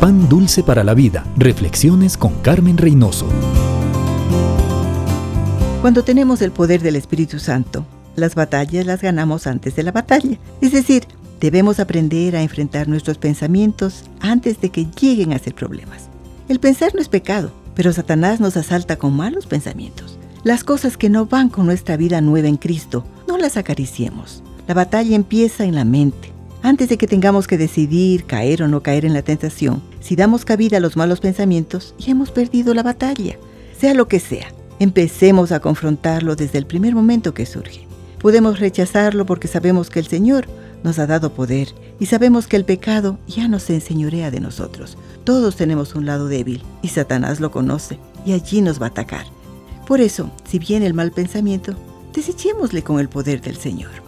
Pan Dulce para la Vida. Reflexiones con Carmen Reynoso. Cuando tenemos el poder del Espíritu Santo, las batallas las ganamos antes de la batalla. Es decir, debemos aprender a enfrentar nuestros pensamientos antes de que lleguen a ser problemas. El pensar no es pecado, pero Satanás nos asalta con malos pensamientos. Las cosas que no van con nuestra vida nueva en Cristo, no las acariciemos. La batalla empieza en la mente. Antes de que tengamos que decidir caer o no caer en la tentación, si damos cabida a los malos pensamientos, ya hemos perdido la batalla. Sea lo que sea, empecemos a confrontarlo desde el primer momento que surge. Podemos rechazarlo porque sabemos que el Señor nos ha dado poder y sabemos que el pecado ya no se enseñorea de nosotros. Todos tenemos un lado débil y Satanás lo conoce y allí nos va a atacar. Por eso, si viene el mal pensamiento, desechémosle con el poder del Señor.